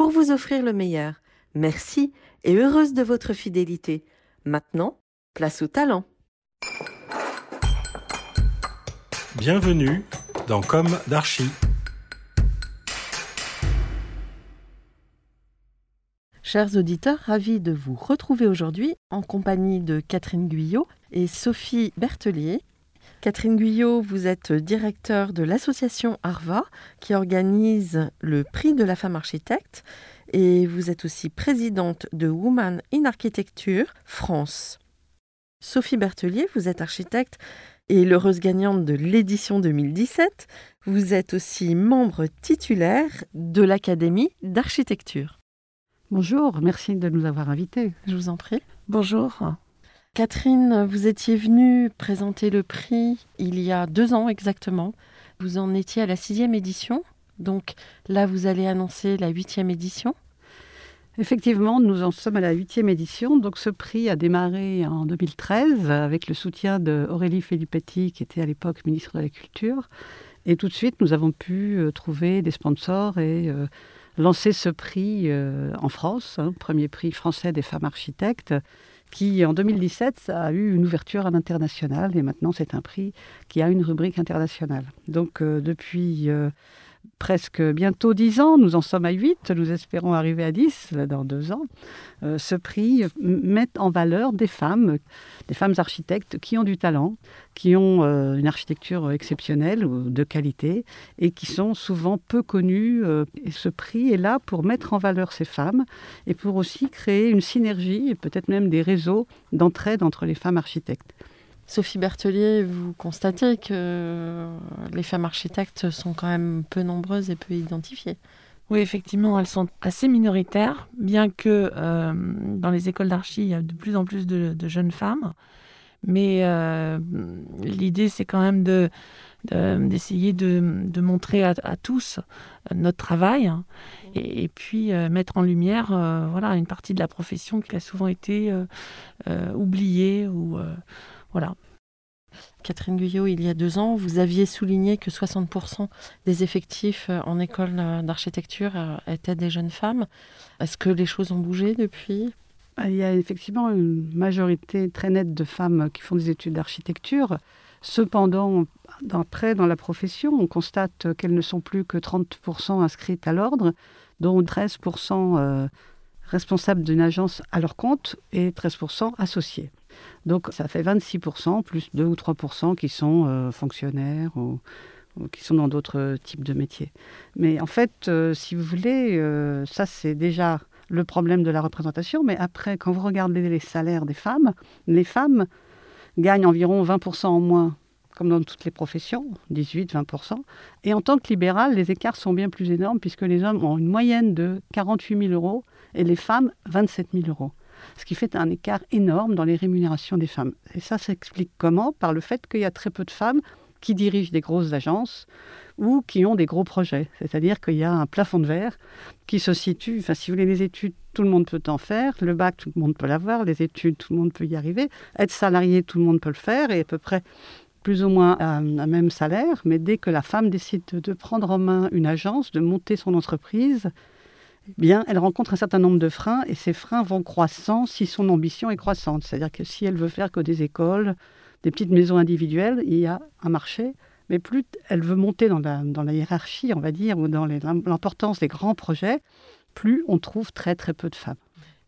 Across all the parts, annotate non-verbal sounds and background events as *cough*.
pour vous offrir le meilleur. Merci et heureuse de votre fidélité. Maintenant, place au talent. Bienvenue dans Comme d'Archie. Chers auditeurs, ravis de vous retrouver aujourd'hui en compagnie de Catherine Guyot et Sophie Berthelier. Catherine Guyot, vous êtes directeur de l'association ARVA qui organise le prix de la femme architecte et vous êtes aussi présidente de Women in Architecture France. Sophie Berthelier, vous êtes architecte et l'heureuse gagnante de l'édition 2017. Vous êtes aussi membre titulaire de l'Académie d'architecture. Bonjour, merci de nous avoir invités. Je vous en prie. Bonjour. Catherine, vous étiez venue présenter le prix il y a deux ans exactement. Vous en étiez à la sixième édition. Donc là, vous allez annoncer la huitième édition. Effectivement, nous en sommes à la huitième édition. Donc ce prix a démarré en 2013 avec le soutien de Aurélie Filippetti, qui était à l'époque ministre de la Culture. Et tout de suite, nous avons pu euh, trouver des sponsors et euh, lancer ce prix euh, en France, hein, premier prix français des femmes architectes, qui en 2017 a eu une ouverture à l'international et maintenant c'est un prix qui a une rubrique internationale. Donc euh, depuis euh, presque bientôt dix ans, nous en sommes à huit, nous espérons arriver à dix dans deux ans. Euh, ce prix met en valeur des femmes, des femmes architectes qui ont du talent, qui ont euh, une architecture exceptionnelle ou de qualité et qui sont souvent peu connues. Euh, ce prix est là pour mettre en valeur ces femmes et pour aussi créer une synergie et peut-être même des réseaux d'entraide entre les femmes architectes. Sophie Berthelier, vous constatez que les femmes architectes sont quand même peu nombreuses et peu identifiées. Oui, effectivement, elles sont assez minoritaires, bien que euh, dans les écoles d'archi, il y a de plus en plus de, jeunes femmes. Mais euh, l'idée, c'est quand même de, d'essayer de, montrer à, tous notre travail et, puis euh, mettre en lumière euh, voilà, une partie de la profession qui a souvent été euh, oubliée ou voilà. Catherine Guyot, il y a deux ans, vous aviez souligné que 60% des effectifs en école d'architecture étaient des jeunes femmes. Est-ce que les choses ont bougé depuis? Il y a effectivement une majorité très nette de femmes qui font des études d'architecture. Cependant, après, dans la profession, on constate qu'elles ne sont plus que 30% inscrites à l'ordre, dont 13% responsables d'une agence à leur compte et 13% associés. Donc ça fait 26%, plus 2 ou 3% qui sont euh, fonctionnaires ou, qui sont dans d'autres types de métiers. Mais en fait, euh, si vous voulez, euh, ça c'est déjà le problème de la représentation. Mais après, quand vous regardez les salaires des femmes, les femmes gagnent environ 20% en moins comme dans toutes les professions, 18-20%. Et en tant que libéral, les écarts sont bien plus énormes puisque les hommes ont une moyenne de 48 000 euros et les femmes 27 000 euros ce qui fait un écart énorme dans les rémunérations des femmes. Et ça s'explique comment? Par le fait qu'il y a très peu de femmes qui dirigent des grosses agences ou qui ont des gros projets. C'est-à-dire qu'il y a un plafond de verre qui se situe, enfin si vous voulez les études, tout le monde peut en faire, le bac, tout le monde peut l'avoir, les études, tout le monde peut y arriver, être salarié, tout le monde peut le faire, et à peu près plus ou moins un, un même salaire, mais dès que la femme décide de prendre en main une agence, de monter son entreprise, bien, elle rencontre un certain nombre de freins et ces freins vont croissant si son ambition est croissante. C'est-à-dire que si elle veut faire que des écoles, des petites maisons individuelles, il y a un marché, mais plus elle veut monter dans la, dans la hiérarchie, on va dire, ou dans l'importance des grands projets, plus on trouve très très peu de femmes.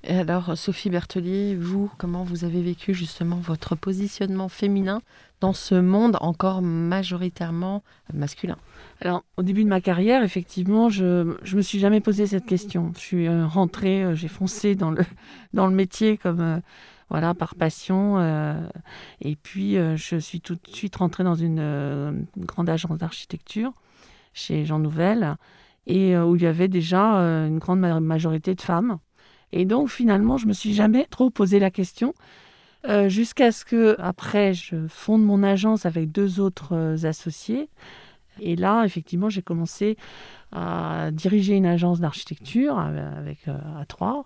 Et alors, Sophie Bertelier, vous, comment vous avez vécu justement votre positionnement féminin dans ce monde encore majoritairement masculin? Alors, au début de ma carrière, effectivement, je ne me suis jamais posé cette question. Je suis euh, rentrée, euh, j'ai foncé dans le, *laughs* dans le métier comme... Euh, voilà, par passion. et puis, je suis tout de suite rentrée dans une, grande agence d'architecture chez Jean Nouvel, et où il y avait déjà une grande majorité de femmes. Et donc finalement, je me suis jamais trop posé la question. Euh, jusqu'à ce que, après, je fonde mon agence avec deux autres euh, associés. Et là, effectivement, j'ai commencé à diriger une agence d'architecture avec euh, à trois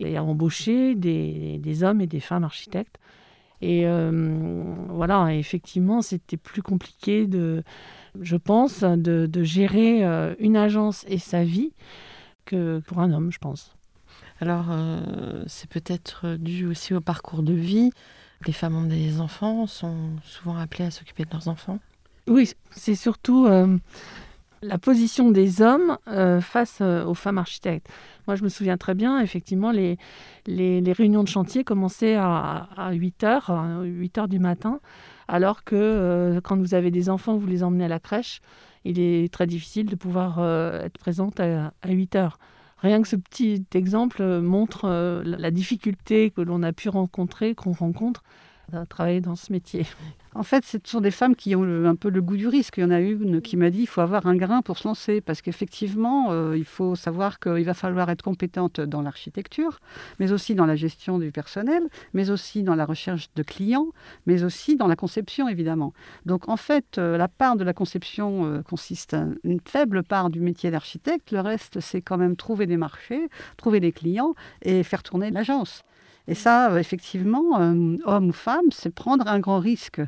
et à embaucher des, des, hommes et des femmes architectes. Et voilà, effectivement, c'était plus compliqué de, je pense, de gérer une agence et sa vie que pour un homme, je pense. Alors, euh, c'est peut-être dû aussi au parcours de vie. Les femmes ont des enfants, sont souvent appelées à s'occuper de leurs enfants. Oui, c'est surtout euh, la position des hommes euh, face aux femmes architectes. Moi, je me souviens très bien, effectivement, les, les, réunions de chantier commençaient à, 8 h, 8 h du matin, alors que quand vous avez des enfants, vous les emmenez à la crèche, il est très difficile de pouvoir être présente à, à 8 heures. Rien que ce petit exemple montre euh, la difficulté que l'on a pu rencontrer, qu'on rencontre à travailler dans ce métier. *laughs* En fait, ce sont des femmes qui ont un peu le goût du risque. Il y en a une qui m'a dit qu'il faut avoir un grain pour se lancer, parce qu'effectivement, euh, il faut savoir qu'il va falloir être compétente dans l'architecture, mais aussi dans la gestion du personnel, mais aussi dans la recherche de clients, mais aussi dans la conception, évidemment. Donc, en fait, euh, la part de la conception euh, consiste à une faible part du métier d'architecte. Le reste, c'est quand même trouver des marchés, trouver des clients et faire tourner l'agence. Et ça, euh, effectivement, euh, homme ou femme, c'est prendre un grand risque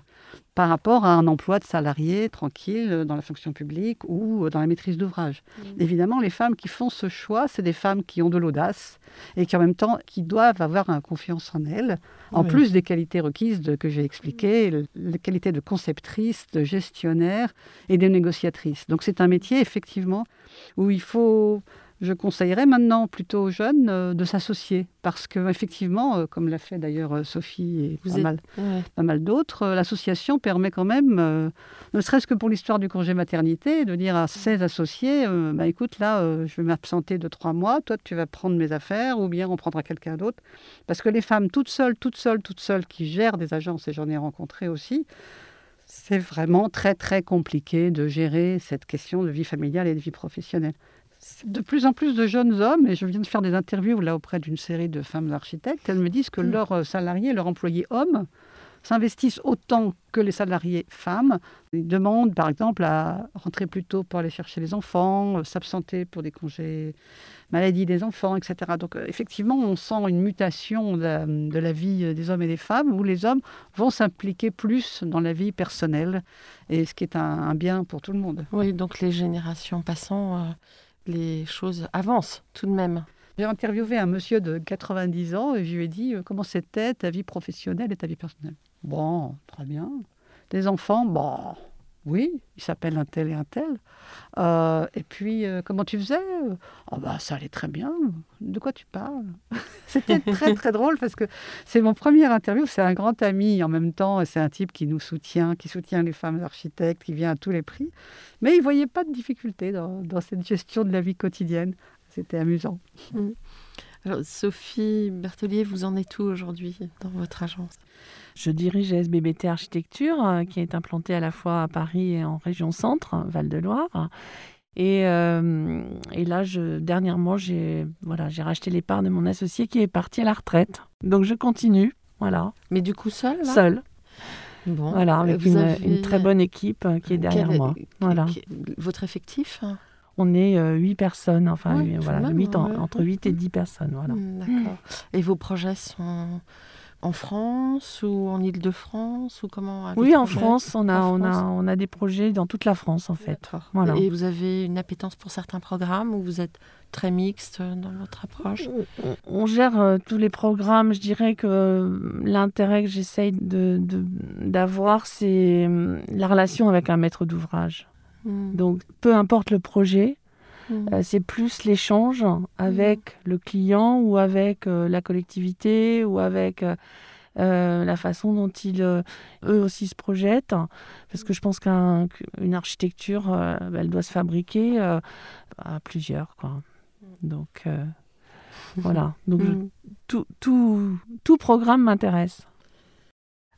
par rapport à un emploi de salarié tranquille euh, dans la fonction publique ou dans la maîtrise d'ouvrage. Mmh. Évidemment, les femmes qui font ce choix, c'est des femmes qui ont de l'audace et qui en même temps qui doivent avoir une confiance en elles, en plus des qualités requises que j'ai expliquées, les qualités de conceptrice, de gestionnaire et de négociatrice. Donc c'est un métier effectivement où il faut je conseillerais maintenant plutôt aux jeunes euh, de s'associer. Parce que effectivement, euh, comme l'a fait d'ailleurs euh, Sophie et pas, mal, pas, mal, d'autres, l'association permet quand même, ne serait-ce que pour l'histoire du congé maternité, de dire à ses associés, bah, écoute là, je vais m'absenter de trois mois, toi tu vas prendre mes affaires ou bien on prendra quelqu'un d'autre, parce que les femmes toutes seules, toutes seules, toutes seules qui gèrent des agences et j'en ai rencontré aussi. C'est vraiment très très compliqué de gérer cette question de vie familiale et de vie professionnelle de plus en plus de jeunes hommes, et je viens de faire des interviews là auprès d'une série de femmes architectes, elles me disent que mm. leurs euh, salariés, leurs employés hommes, s'investissent autant que les salariés femmes. Ils demandent par exemple à rentrer plus tôt pour aller chercher les enfants, euh, s'absenter pour des congés maladie des enfants, etc. Donc euh, effectivement, on sent une mutation de la, vie des hommes et des femmes où les hommes vont s'impliquer plus dans la vie personnelle, et ce qui est un, bien pour tout le monde. Oui, donc les générations passant les choses avancent tout de même. J'ai interviewé un monsieur de 90 ans et je lui ai dit euh, comment c'était ta vie professionnelle et ta vie personnelle? Bon, très bien. Des enfants, bon, oui, il s'appelle un tel et un tel. Euh, et puis, euh, comment tu faisais? Oh, bah, Ça allait très bien. De quoi tu parles? *laughs* C'était très, très drôle parce que c'est mon premier interview. C'est un grand ami en même temps. C'est un type qui nous soutient, qui soutient les femmes architectes, qui vient à tous les prix. Mais il voyait pas de difficulté dans, dans, cette gestion de la vie quotidienne. C'était amusant. Mmh. Sophie Berthelier, vous en êtes où aujourd'hui dans votre agence? Je dirige SBBT Architecture, euh, qui est implantée à la fois à Paris et en région centre, Val-de-Loire. Et, euh, et, là, je, dernièrement, j'ai voilà, racheté les parts de mon associé qui est parti à la retraite. Donc je continue. Voilà. Mais du coup, seul Seul. Bon. Voilà, avec une, très bonne équipe euh, qui est derrière moi. Voilà. Votre effectif on est euh, huit personnes, enfin voilà, 8 entre 8 et 10 personnes. Voilà. Hmm, d'accord. Et vos projets sont en France ou en Île-de-France ou comment Oui, en France, on a, on, A, on a des projets dans toute la France en fait. Voilà. Et vous avez une appétence pour certains programmes ou vous êtes très mixte dans votre approche? On, gère euh, tous les programmes. Je dirais que euh, l'intérêt que j'essaye d'avoir, de, c'est euh, la relation avec un maître d'ouvrage. Hmm. Donc, peu importe le projet, hmm. c'est plus l'échange avec hmm. le client ou avec la collectivité ou avec la façon dont ils, eux aussi se projettent. Parce que je pense qu'une architecture, elle doit se fabriquer à plusieurs. Quoi. Donc euh, voilà. *laughs* Donc mm. tout, tout, tout programme m'intéresse.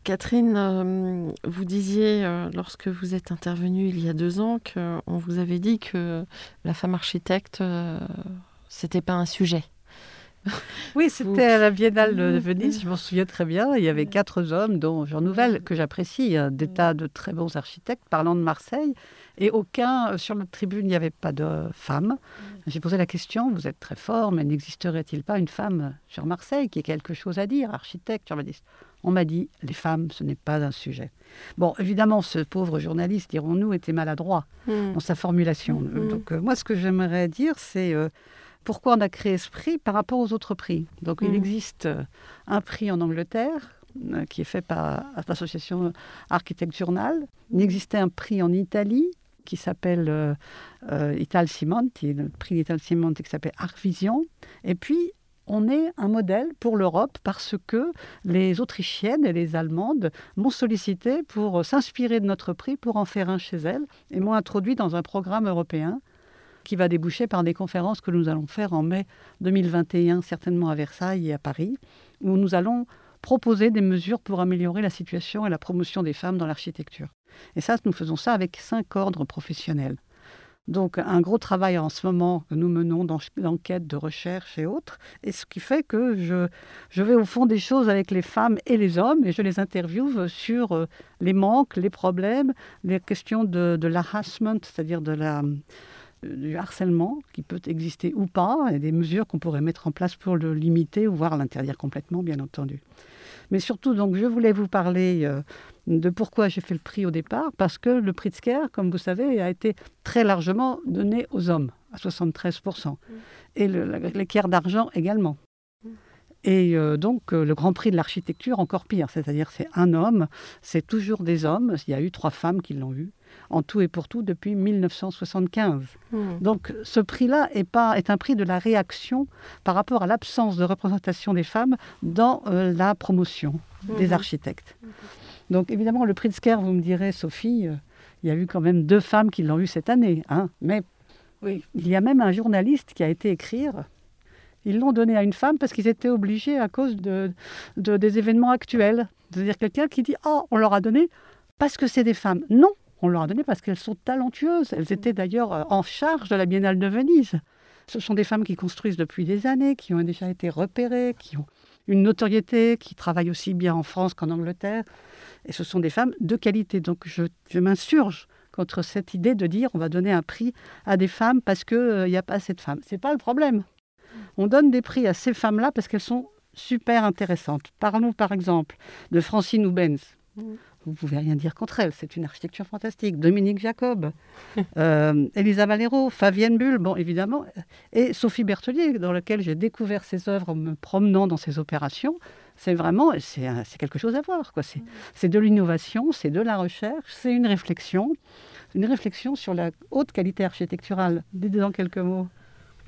Catherine, euh, vous disiez euh, lorsque vous êtes intervenue il y a deux ans qu'on vous avait dit que la femme architecte, c'était pas un sujet. Oui, c'était à la Biennale de Venise, je m'en souviens très bien. Il y avait quatre hommes, dont Jean Nouvel, que j'apprécie, des tas de très bons architectes, parlant de Marseille. Et aucun, euh, sur notre tribune, il n'y avait pas de femme. Mm. J'ai posé la question, vous êtes très fort, mais n'existerait-il pas une femme sur Marseille qui ait quelque chose à dire, architecte, urbaniste? On m'a dit, les femmes, ce n'est pas un sujet. Bon, évidemment, ce pauvre journaliste, dirons-nous, était maladroit mm. dans sa formulation. Mm. Donc, euh, moi, ce que j'aimerais dire, c'est euh, pourquoi on a créé ce prix par rapport aux autres prix? Donc, il existe un prix en Angleterre, qui est fait par l'association Architect Journal. Il existait un prix en Italie qui s'appelle euh, euh, Ital Simonti, le prix d'Ital Simonti qui s'appelle Arcvision. Et puis, on est un modèle pour l'Europe parce que les Autrichiennes et les Allemandes m'ont sollicité pour s'inspirer de notre prix pour en faire un chez elles et m'ont introduit dans un programme européen qui va déboucher par des conférences que nous allons faire en mai 2021, certainement à Versailles et à Paris, où nous allons proposer des mesures pour améliorer la situation et la promotion des femmes dans l'architecture. Et ça, nous faisons ça avec cinq ordres professionnels. Donc un gros travail en ce moment que nous menons dans l'enquête de recherche et autres, et ce qui fait que je, je vais au fond des choses avec les femmes et les hommes, et je les interviewe sur euh, les manques, les problèmes, les questions de, de l'harassment, c'est-à-dire de la, du harcèlement qui peut exister ou pas, et des mesures qu'on pourrait mettre en place pour le limiter ou voire l'interdire complètement, bien entendu. Mais surtout, donc, je voulais vous parler euh, de pourquoi j'ai fait le prix au départ, parce que le prix de Sker, comme vous savez, a été très largement donné aux hommes, à 73%, mm. et l'équerre d'argent également. Mm. Et euh, donc, euh, le Grand Prix de l'architecture, encore pire, c'est-à-dire c'est un homme, c'est toujours des hommes, il y a eu trois femmes qui l'ont eu, en tout et pour tout depuis 1975. Hmm. Donc ce prix-là est, pas, est un prix de la réaction par rapport à l'absence de représentation des femmes dans euh, la promotion des hmm. architectes. Donc évidemment, le prix de Sker, vous me direz, Sophie, euh, il y a eu quand même deux femmes qui l'ont eu cette année. Hein, mais oui. il y a même un journaliste qui a été écrire. Ils l'ont donné à une femme parce qu'ils étaient obligés à cause de, de des événements actuels. C'est-à-dire quelqu'un qui dit Oh, on leur a donné parce que c'est des femmes. Non, on leur a donné parce qu'elles sont talentueuses. Elles étaient d'ailleurs euh, en charge de la Biennale de Venise. Ce sont des femmes qui construisent depuis des années, qui ont déjà été repérées, qui ont une notoriété, qui travaillent aussi bien en France qu'en Angleterre. Et ce sont des femmes de qualité. Donc je, m'insurge contre cette idée de dire on va donner un prix à des femmes parce qu'il euh, n'y a pas assez de femmes. Ce n'est pas le problème. On donne des prix à ces femmes-là parce qu'elles sont super intéressantes. Parlons par exemple de Francine Oubens. Vous ne pouvez rien dire contre elle, c'est une architecture fantastique. Dominique Jacob, *laughs* euh, Elisa Valero, Fabienne Bull, bon évidemment, et Sophie Berthelier, dans laquelle j'ai découvert ses œuvres en me promenant dans ses opérations. C'est vraiment, c'est quelque chose à voir. C'est de l'innovation, c'est de la recherche, c'est une réflexion, une réflexion sur la haute qualité architecturale. Dites en quelques mots.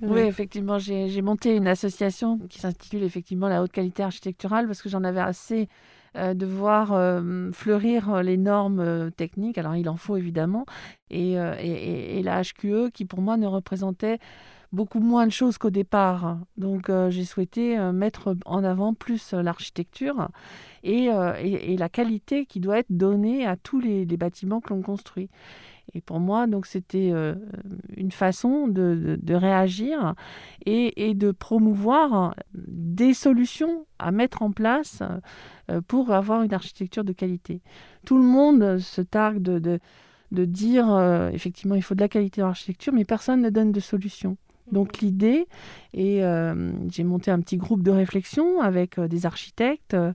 Oui, effectivement, j'ai monté une association qui s'intitule effectivement la haute qualité architecturale parce que j'en avais assez euh, de voir euh, fleurir euh, les normes techniques. Alors il en faut évidemment. Et, et, la HQE qui pour moi ne représentait beaucoup moins de choses qu'au départ. Donc j'ai souhaité mettre en avant plus l'architecture et, et, la qualité qui doit être donnée à tous les bâtiments que l'on construit. Et pour moi, donc c'était une façon de, de, réagir et, et, de promouvoir des solutions à mettre en place euh, pour avoir une architecture de qualité. Tout le monde se targue de, de, dire, euh, effectivement, il faut de la qualité dans l'architecture, mais personne ne donne de solution. Donc l'idée, et euh, j'ai monté un petit groupe de réflexion avec euh, des architectes, euh,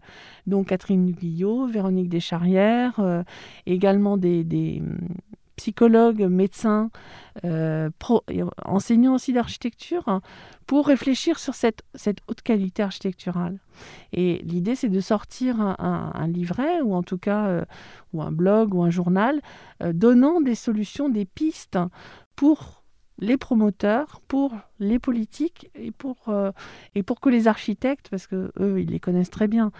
dont Catherine Guillot, Véronique Descharrières, également des, des, psychologues, médecins, enseignants aussi d'architecture, pour réfléchir sur cette, cette, haute qualité architecturale. Et l'idée, c'est de sortir un, un, livret, ou en tout cas, ou un blog, ou un journal, donnant des solutions, des pistes pour les promoteurs, pour les politiques et pour, euh, et pour que les architectes, parce que eux, ils les connaissent très bien,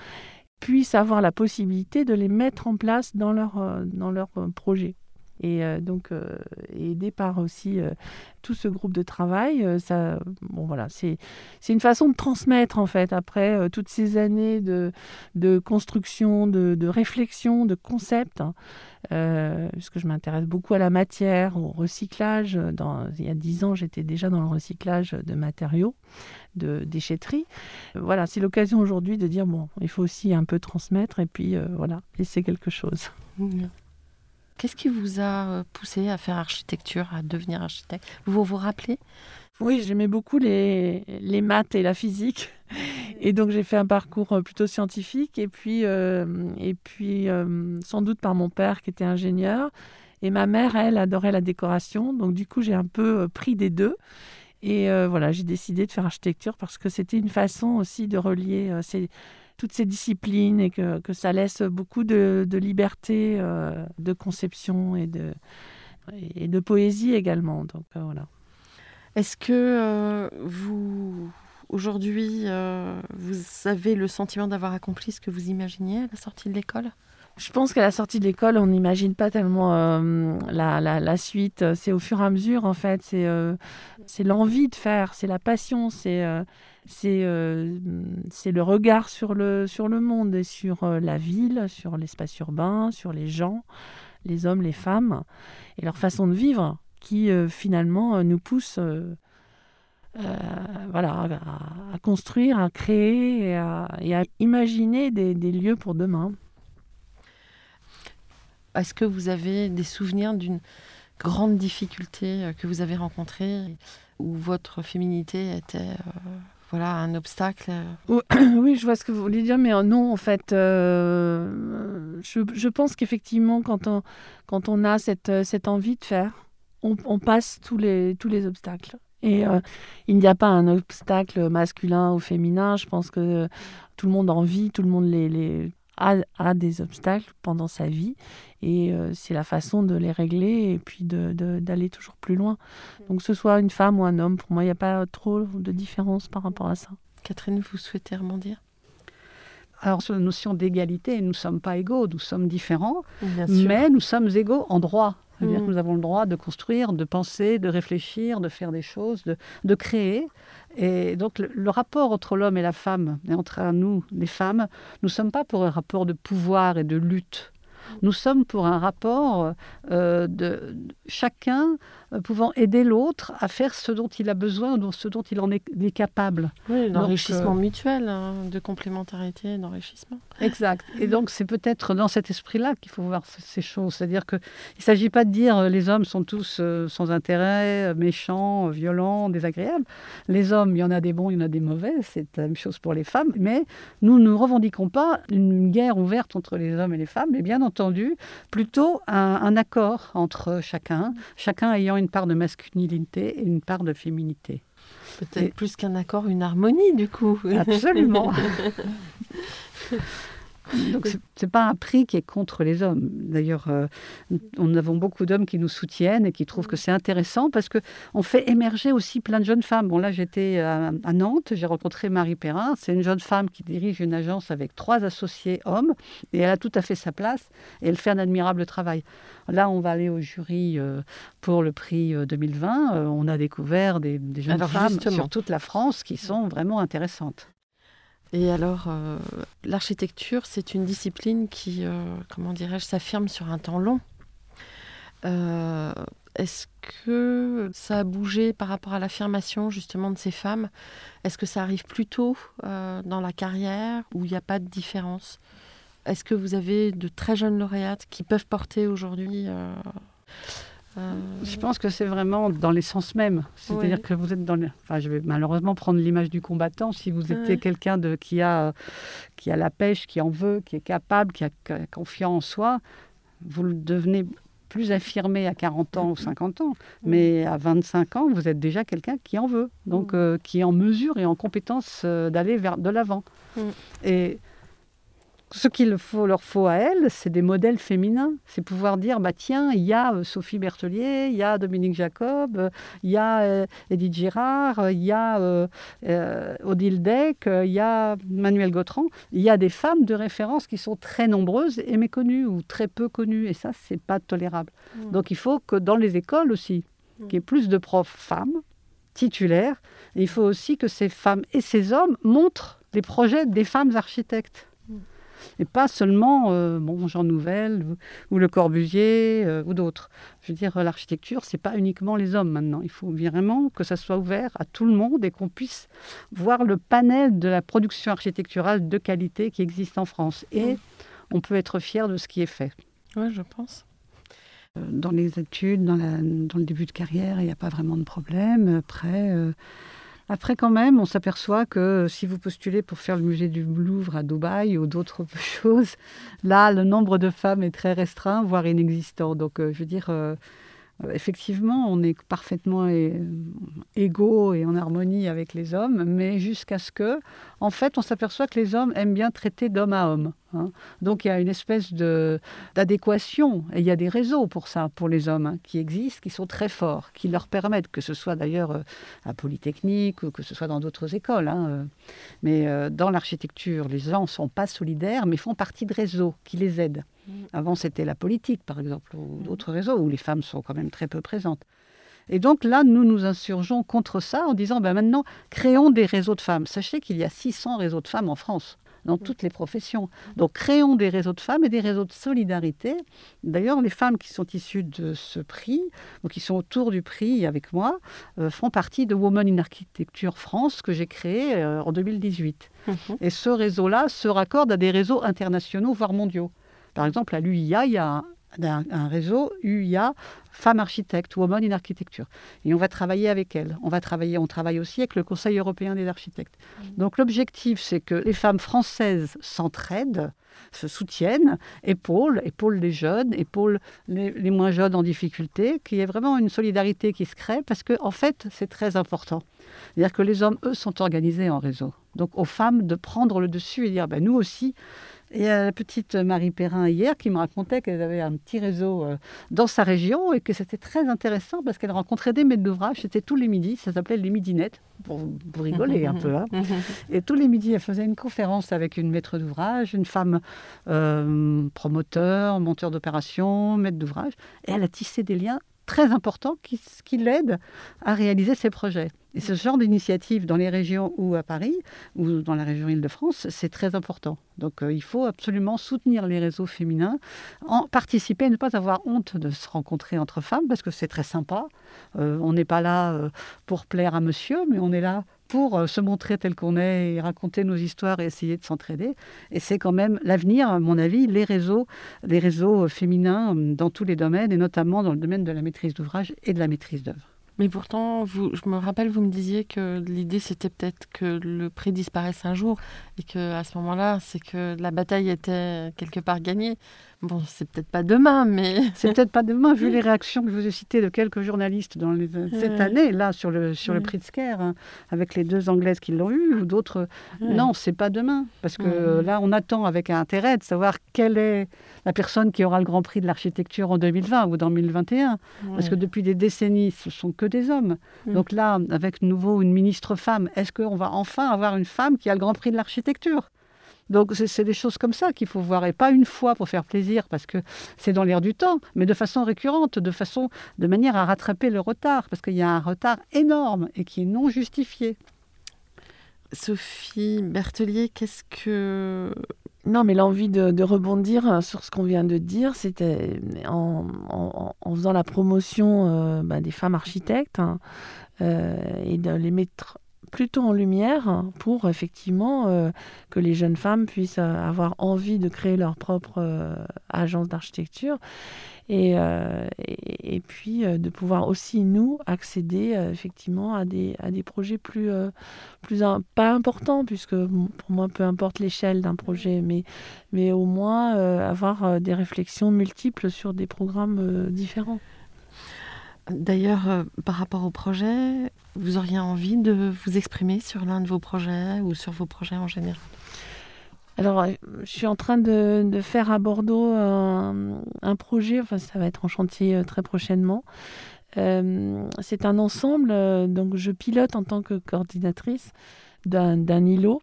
puissent avoir la possibilité de les mettre en place dans leur, euh, dans leur euh, projet. Et donc, aidé par aussi tout ce groupe de travail, ça, bon voilà, c'est une façon de transmettre en fait après toutes ces années de, de construction, de, de réflexion, de concept. Hein, euh, puisque je m'intéresse beaucoup à la matière, au recyclage. Il y a dix ans, j'étais déjà dans le recyclage de matériaux, de déchetterie. Voilà, c'est l'occasion aujourd'hui de dire, bon, il faut aussi un peu transmettre et puis euh, voilà, laisser quelque chose. Qu'est-ce qui vous a euh, poussé à faire architecture, à devenir architecte? Vous vous rappelez? Oui, j'aimais beaucoup les, les maths et la physique. Et donc j'ai fait un parcours euh, plutôt scientifique et puis, euh, et puis sans doute par mon père qui était ingénieur. Et ma mère, elle, adorait la décoration. Donc du coup, j'ai un peu pris des deux. Et voilà, j'ai décidé de faire architecture parce que c'était une façon aussi de relier ces toutes ces disciplines et que, que ça laisse beaucoup de, de liberté euh, de conception et de, et de poésie également. Donc euh, voilà. Est-ce que euh, vous, aujourd'hui, vous avez le sentiment d'avoir accompli ce que vous imaginiez à la sortie de l'école? Je pense qu'à la sortie de l'école, on n'imagine pas tellement la, la, la, suite. C'est au fur et à mesure, en fait. C'est l'envie de faire, c'est la passion, c'est euh, c'est le regard sur le, sur le monde et sur euh, la ville, sur l'espace urbain, sur les gens, les hommes, les femmes, et leur façon de vivre qui euh, finalement nous pousse voilà, à, construire, à créer et à, imaginer des, lieux pour demain. Est-ce que vous avez des souvenirs d'une grande difficulté que vous avez rencontrée où votre féminité était voilà, un obstacle. *clears throat* Oui, je vois ce que vous voulez dire, mais euh, non, en fait, euh, je, pense qu'effectivement, quand on, quand on a cette, euh, cette envie de faire, on, passe tous les, tous les obstacles. Et il n'y a pas un obstacle masculin ou féminin. Je pense que tout le monde en vit, tout le monde les a, des obstacles pendant sa vie. Et euh, c'est la façon de les régler et puis d'aller de, toujours plus loin. Donc, que ce soit une femme ou un homme, pour moi, il n'y a pas trop de différence par rapport à ça. Catherine, vous souhaitez rebondir? Alors, sur la notion d'égalité, nous ne sommes pas égaux, nous sommes différents, mais nous sommes égaux en droit. C'est-à-dire que mm. nous avons le droit de construire, de penser, de réfléchir, de faire des choses, de, de créer. Et donc le, rapport entre l'homme et la femme, et entre nous, les femmes, nous ne sommes pas pour un rapport de pouvoir et de lutte. Nous sommes pour un rapport euh, de chacun euh, pouvant aider l'autre à faire ce dont il a besoin, ou ce dont il en est, capable. Oui, d'enrichissement euh, mutuel, hein, de complémentarité, d'enrichissement. Exact. Et *laughs* donc c'est peut-être dans cet esprit-là qu'il faut voir ces choses. C'est-à-dire qu'il ne s'agit pas de dire les hommes sont tous sans intérêt, méchants, violents, désagréables. Les hommes, il y en a des bons, il y en a des mauvais. C'est la même chose pour les femmes. Mais nous ne revendiquons pas une guerre ouverte entre les hommes et les femmes, mais bien entendu plutôt un, un accord entre chacun, chacun ayant une une part de masculinité et une part de féminité. Peut-être plus qu'un accord, une harmonie du coup. Absolument. *laughs* Donc ce n'est pas un prix qui est contre les hommes. D'ailleurs, euh, nous avons beaucoup d'hommes qui nous soutiennent et qui trouvent que c'est intéressant parce qu'on fait émerger aussi plein de jeunes femmes. Bon là, j'étais à, Nantes, j'ai rencontré Marie Perrin. C'est une jeune femme qui dirige une agence avec trois associés hommes et elle a tout à fait sa place et elle fait un admirable travail. Là, on va aller au jury euh, pour le prix 2020. Euh, on a découvert des, jeunes femmes sur toute la France qui sont vraiment intéressantes. Et alors, euh, l'architecture, c'est une discipline qui, euh, comment dirais-je, s'affirme sur un temps long. Euh, est-ce que ça a bougé par rapport à l'affirmation justement de ces femmes? Est-ce que ça arrive plus tôt dans la carrière ou il n'y a pas de différence? Est-ce que vous avez de très jeunes lauréates qui peuvent porter aujourd'hui Euh, Je pense que c'est vraiment dans l'essence même. C'est-à-dire Oui. que vous êtes dans le... Enfin, je vais malheureusement prendre l'image du combattant. Si vous étiez Ouais. quelqu'un de qui a, qui a la pêche, qui en veut, qui est capable, qui a, confiance en soi, vous le devenez plus affirmé à 40 ans ou 50 ans. Mais à 25 ans, vous êtes déjà quelqu'un qui en veut. Donc, Mm. euh, qui est en mesure et en compétence euh, d'aller vers de l'avant. Mm. Et ce qu'il faut, leur faut à elles, c'est des modèles féminins. C'est pouvoir dire, bah tiens, il y a euh, Sophie Berthelier, il y a Dominique Jacob, il y a euh, Edith Girard, il y a euh, euh, Odile Deck, il y a Manuel Gautran. Il y a des femmes de référence qui sont très nombreuses et méconnues ou très peu connues. Et ça, c'est pas tolérable. Mm. Donc il faut que dans les écoles aussi, Mm. qu'il y ait plus de profs femmes titulaires. Et il faut aussi que ces femmes et ces hommes montrent les projets des femmes architectes. Et pas seulement euh, bon, Jean Nouvel ou, ou Le Corbusier euh, ou d'autres. Je veux dire, l'architecture, c'est pas uniquement les hommes maintenant. Il faut vraiment que ça soit ouvert à tout le monde et qu'on puisse voir le panel de la production architecturale de qualité qui existe en France. Et on peut être fier de ce qui est fait. ouais, je pense. Euh, Dans les études, dans, la- dans le début de carrière, il n'y a pas vraiment de problème. Après, euh, après quand même, on s'aperçoit que si vous postulez pour faire le musée du Louvre à Dubaï ou d'autres *laughs* choses, là, le nombre de femmes est très restreint, voire inexistant. Donc, euh, je veux dire, euh, euh, effectivement, on est parfaitement égaux et en harmonie avec les hommes, mais jusqu'à ce que, en fait, on s'aperçoit que les hommes aiment bien traiter d'homme à homme. Hein. Donc, il y a une espèce de d'adéquation. Et il y a des réseaux pour ça, pour les hommes, hein, qui existent, qui sont très forts, qui leur permettent, que ce soit d'ailleurs euh, à Polytechnique ou que ce soit dans d'autres écoles. hein, euh. Mais euh, dans l'architecture, les gens ne sont pas solidaires, mais font partie de réseaux qui les aident. Avant, c'était la politique, par exemple, ou d'autres réseaux où les femmes sont quand même très peu présentes. Et donc là, nous nous insurgeons contre ça en disant, ben maintenant, créons des réseaux de femmes. Sachez qu'il y a 600 réseaux de femmes en France dans toutes les professions. Donc créons des réseaux de femmes et des réseaux de solidarité. D'ailleurs, les femmes qui sont issues de ce prix, ou qui sont autour du prix avec moi, euh, font partie de Women in Architecture France que j'ai créé euh, en 2018. Mhm. Et ce réseau-là se raccorde à des réseaux internationaux, voire mondiaux. Par exemple, à l'UIA, il y a un, un- un réseau UIA Femmes Architectes, Women in Architecture. Et on va travailler avec elles. On va travailler, on travaille aussi avec le Conseil européen des architectes. Donc l'objectif, c'est que les femmes françaises s'entraident, se soutiennent, épaulent, épaulent les jeunes, épaulent les, les moins jeunes en difficulté, qu'il y ait vraiment une solidarité qui se crée, parce que en fait, c'est très important. C'est-à-dire que les hommes, eux, sont organisés en réseau. Donc aux femmes de prendre le dessus et dire, ben, nous aussi, et il y a la petite Marie Perrin hier qui me racontait qu'elle avait un petit réseau euh, dans sa région et que c'était très intéressant parce qu'elle rencontrait des maîtres d'ouvrage. C'était tous les midis, ça s'appelait les midinettes, pour, pour rigoler un peu. hein. *laughs* Et tous les midis, elle faisait une conférence avec une maître d'ouvrage, une femme euh, promoteur, monteur d'opération, maître d'ouvrage. Et elle a tissé des liens très importants qui, qui l'aident à réaliser ses projets. Et ce genre d'initiative dans les régions ou à Paris ou dans la région Île-de-France, c'est très important. Donc euh, il faut absolument soutenir les réseaux féminins, en participer, ne pas avoir honte de se rencontrer entre femmes parce que c'est très sympa. Euh, on n'est pas là euh, pour plaire à monsieur, mais on est là pour euh, se montrer tel qu'on est et raconter nos histoires et essayer de s'entraider. Et c'est quand même l'avenir, à mon avis, les réseaux, les réseaux euh, féminins euh, dans tous les domaines et notamment dans le domaine de la maîtrise d'ouvrage et de la maîtrise d'œuvre. Mais pourtant, vous, je me rappelle, vous me disiez que l'idée c'était peut-être que le prix disparaisse un jour et que à ce moment-là, c'est que la bataille était quelque part gagnée. Bon, c'est peut-être pas demain, mais *laughs* C'est peut-être pas demain, vu les *laughs* réactions que je vous ai citées de quelques journalistes dans les- cette année, là, sur le, sur le Ouais. prix de Sker, hein, avec les deux Anglaises qui l'ont eu, ou d'autres. Ouais. Non, c'est pas demain. Parce que euh, là, on attend avec intérêt de savoir quelle est la personne qui aura le Grand Prix de l'architecture en 2020 ou dans 2021. Parce que depuis des décennies, ce sont que des hommes. Mm. Donc là, avec nouveau une ministre femme, est-ce qu'on va enfin avoir une femme qui a le Grand Prix de l'architecture? Donc c'est des choses comme ça qu'il faut voir, et pas une fois pour faire plaisir, parce que c'est dans l'air du temps, mais de façon récurrente, de façon, de manière à rattraper le retard, parce qu'il y a un retard énorme et qui est non justifié. Sophie Berthelier, qu'est-ce que Non, mais l'envie de, de rebondir euh, sur ce qu'on vient de dire, c'était en faisant la promotion euh, bah, des femmes architectes hein, euh, et de les mettre plutôt en lumière pour effectivement euh, que les jeunes femmes puissent euh, avoir envie de créer leur propre euh, agence d'architecture et, puis de pouvoir aussi nous accéder effectivement à des, à des projets plus, pas importants puisque pour moi peu importe l'échelle d'un projet mais au moins avoir des réflexions multiples sur des programmes différents. D'ailleurs, euh, par rapport au projet, vous auriez envie de vous exprimer sur l'un de vos projets ou sur vos projets en général? Alors, euh, je suis en train de, faire à Bordeaux un, projet, ça va être en chantier euh, très prochainement. c'est un ensemble, donc je pilote en tant que coordinatrice d'un îlot.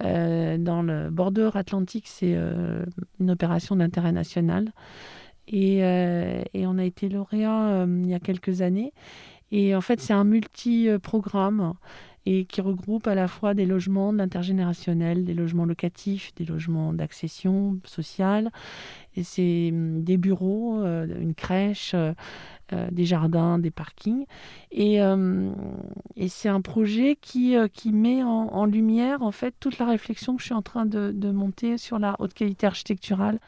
dans le bordeur atlantique, c'est une opération d'intérêt national. Euh, et, on a été lauréat euh, il y a quelques années. Et en fait, c'est un multi-programme et qui regroupe à la fois des logements d'intergénérationnel, des logements locatifs, des logements d'accession sociale, et c'est hum, des bureaux, euh, une crèche, des jardins, des parkings. Et, et c'est un projet qui, met en, lumière en fait toute la réflexion que je suis en train de, de monter sur la haute qualité architecturale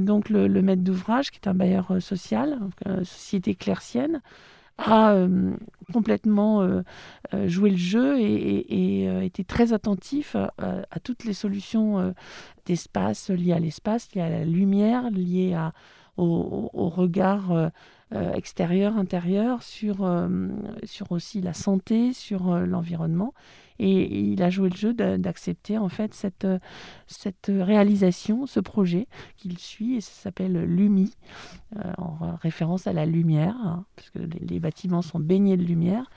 donc le, maître d'ouvrage, qui est un bailleur euh, social, euh, société clercienne, a euh, complètement joué le jeu et, été très attentif à toutes les solutions d'espace liées à l'espace, liées à la lumière, liées à, au, regard extérieur, intérieur, sur, sur aussi la santé, sur l'environnement. Et il a joué le jeu d'accepter en fait cette, cette réalisation, ce projet qu'il suit, et ça s'appelle LUMI, euh, en référence à la lumière, hein, parce que les, bâtiments sont baignés de lumière.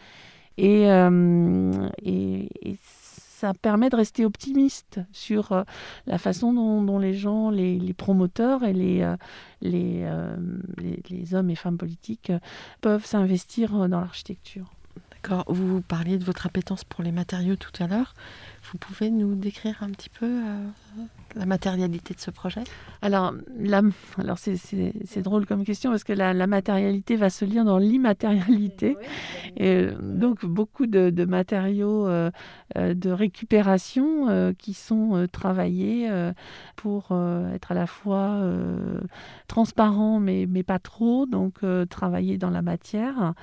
Et, euh, et, ça permet de rester optimiste sur euh, la façon dont, les gens, les, les, promoteurs et les, les, les, hommes et femmes politiques peuvent s'investir dans l'architecture. Vous parliez de votre appétence pour les matériaux tout à l'heure. Vous pouvez nous décrire un petit peu euh, la matérialité de ce projet Alors, alors c'est drôle comme question parce que la, matérialité va se lire dans l'immatérialité. Et donc, beaucoup de, matériaux euh, euh, de récupération qui sont travaillés pour être à la fois transparents mais, mais pas trop, donc travailler dans la matière.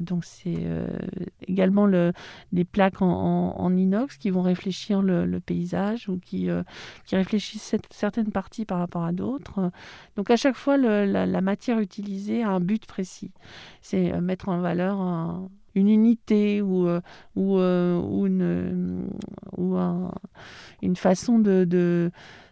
donc, c'est également le, des plaques en, en, inox qui vont réfléchir le, le paysage ou qui qui réfléchissent certaines parties par rapport à d'autres. Donc à chaque fois, la, matière utilisée a un but précis. C'est euh, mettre en valeur une unité ou, euh, euh, ou, une, ou une façon de, de,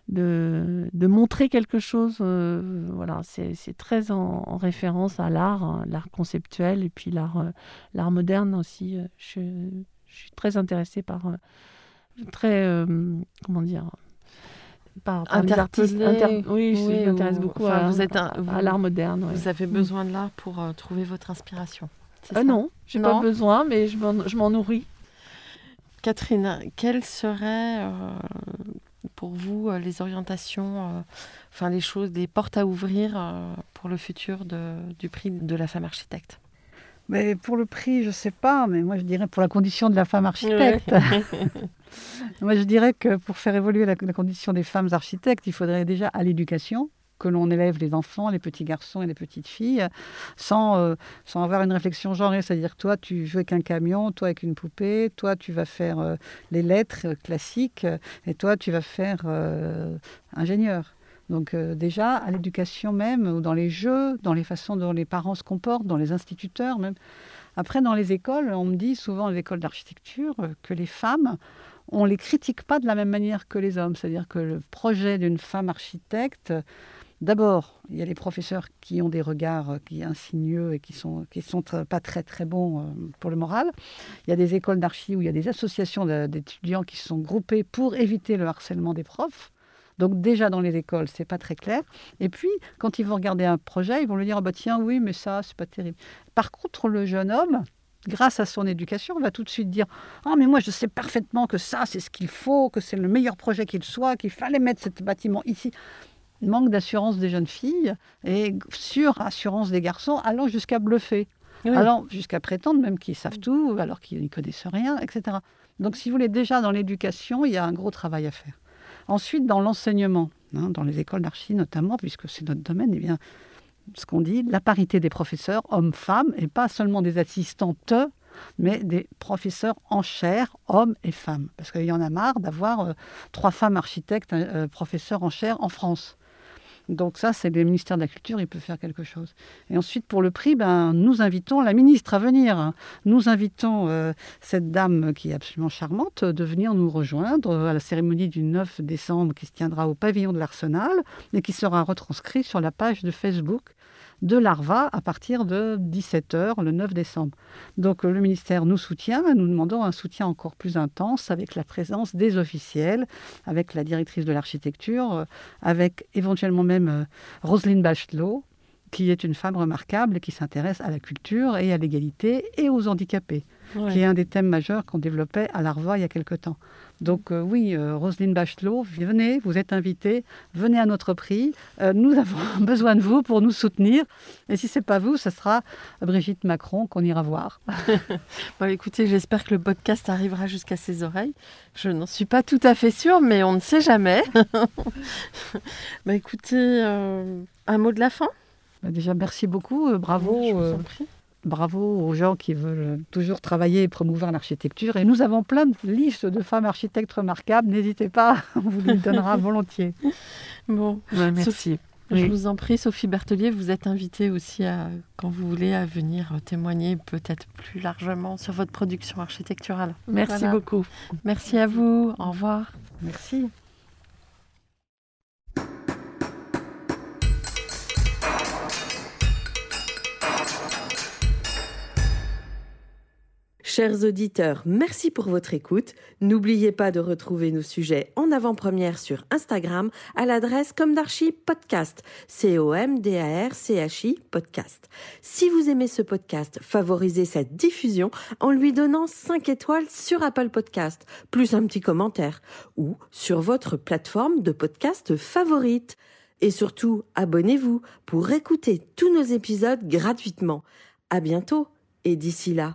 de, montrer quelque chose. voilà, c'est très en, référence à l'art, hein, l'art conceptuel et puis l'art l'art moderne aussi. Je, je, suis très intéressée par très comment dire par, les artistes. Oui, je m'intéresse beaucoup à, vous êtes à l'art moderne. Vous avez besoin de l'art pour euh, trouver votre inspiration euh, Non, je n'ai pas besoin, mais je m'en nourris. Catherine, quelles seraient euh, pour vous les orientations, enfin les choses, les portes à ouvrir pour le futur de, du prix de la femme architecte? Mais pour le prix, je ne sais pas, mais moi je dirais pour la condition de la femme architecte. *laughs* *laughs* Moi, je dirais que pour faire évoluer la, condition des femmes architectes, il faudrait déjà à l'éducation que l'on élève les enfants, les petits garçons et les petites filles, sans, euh, sans avoir une réflexion genrée. C'est-à-dire, toi, tu joues avec un camion, toi, avec une poupée, toi, tu vas faire euh, les lettres classiques, et toi, tu vas faire euh, ingénieur. Donc déjà, à l'éducation même, ou dans les jeux, dans les façons dont les parents se comportent, dans les instituteurs même. Après, dans les écoles, on me dit souvent, les écoles d'architecture, que les femmes on ne les critique pas de la même manière que les hommes. C'est-à-dire que le projet d'une femme architecte, d'abord, il y a les professeurs qui ont des regards qui insigneux et qui sont, sont pas très très bons euh, pour le moral. Il y a des écoles d'archi où il y a des associations d'étudiants qui se sont groupés pour éviter le harcèlement des profs. Donc déjà dans les écoles, c'est pas très clair. Et puis quand ils vont regarder un projet, ils vont lui dire ah bah tiens oui mais ça c'est pas terrible. Par contre le jeune homme, grâce à son éducation, va tout de suite dire Ah, mais moi, je sais parfaitement que ça, c'est ce qu'il faut, que c'est le meilleur projet qu'il soit, qu'il fallait mettre ce bâtiment ici. Manque d'assurance des jeunes filles et sur-assurance des garçons, allant jusqu'à bluffer. Alors, jusqu'à prétendre même qu'ils savent tout, alors qu'ils n'y connaissent rien, etc. Donc, si vous voulez, déjà dans l'éducation, il y a un gros travail à faire. Ensuite, dans l'enseignement, hein, dans les écoles d'archi notamment, puisque c'est notre domaine, eh ce qu'on dit, la parité des professeurs, hommes-femmes, et pas seulement des assistantes, mais des professeurs en chair, hommes et femmes. Parce qu'il y en a marre d'avoir euh, trois femmes architectes, euh, professeurs en chair en France. Donc ça, c'est le ministère de la Culture, il peut faire quelque chose. Et ensuite, pour le prix, ben, nous invitons la ministre à venir. Nous invitons euh, cette dame qui est absolument charmante de venir nous rejoindre à la cérémonie du 9 décembre qui se tiendra au pavillon de l'Arsenal et qui sera retranscrit sur la page de Facebook de l'ARVA à partir de 17h le 9 décembre. Donc le ministère nous soutient, nous demandons un soutien encore plus intense avec la présence des officiels, avec la directrice de l'architecture, euh, avec éventuellement même euh, Roselyne Bachelot, qui est une femme remarquable qui s'intéresse à la culture et à l'égalité et aux handicapés, qui est un des thèmes majeurs qu'on développait à l'ARVA il y a quelque temps. Donc euh, oui, euh, Roselyne Bachelot, venez, vous êtes invitée, venez à notre prix. Euh, nous avons *laughs* besoin de vous pour nous soutenir. Et si ce n'est pas vous, ce sera Brigitte Macron qu'on ira voir. *laughs* bon, écoutez, j'espère que le podcast arrivera jusqu'à ses oreilles. Je n'en suis pas tout à fait sûre, mais on ne sait jamais. *laughs* bah, écoutez, un mot de la fin? Bah, Déjà, merci beaucoup, bravo bravo aux gens qui veulent toujours travailler et promouvoir l'architecture. Et nous avons plein de listes de femmes architectes remarquables. N'hésitez pas, *laughs* on vous les donnera *laughs* volontiers. Bon, merci. Je vous en prie, Sophie Bertelier, vous êtes invitée aussi, à, quand vous voulez, à venir témoigner peut-être plus largement sur votre production architecturale. Merci beaucoup. Merci à vous. Au revoir. Merci. Chers auditeurs, merci pour votre écoute. N'oubliez pas de retrouver nos sujets en avant-première sur Instagram à l'adresse comme d'archi podcast. C-O-M-D-A-R-C-H-I podcast. Si vous aimez ce podcast, favorisez sa diffusion en lui donnant 5 étoiles sur Apple Podcast, plus un petit commentaire, ou sur votre plateforme de podcast favorite. Et surtout, abonnez-vous pour écouter tous nos épisodes gratuitement. À bientôt, et d'ici là,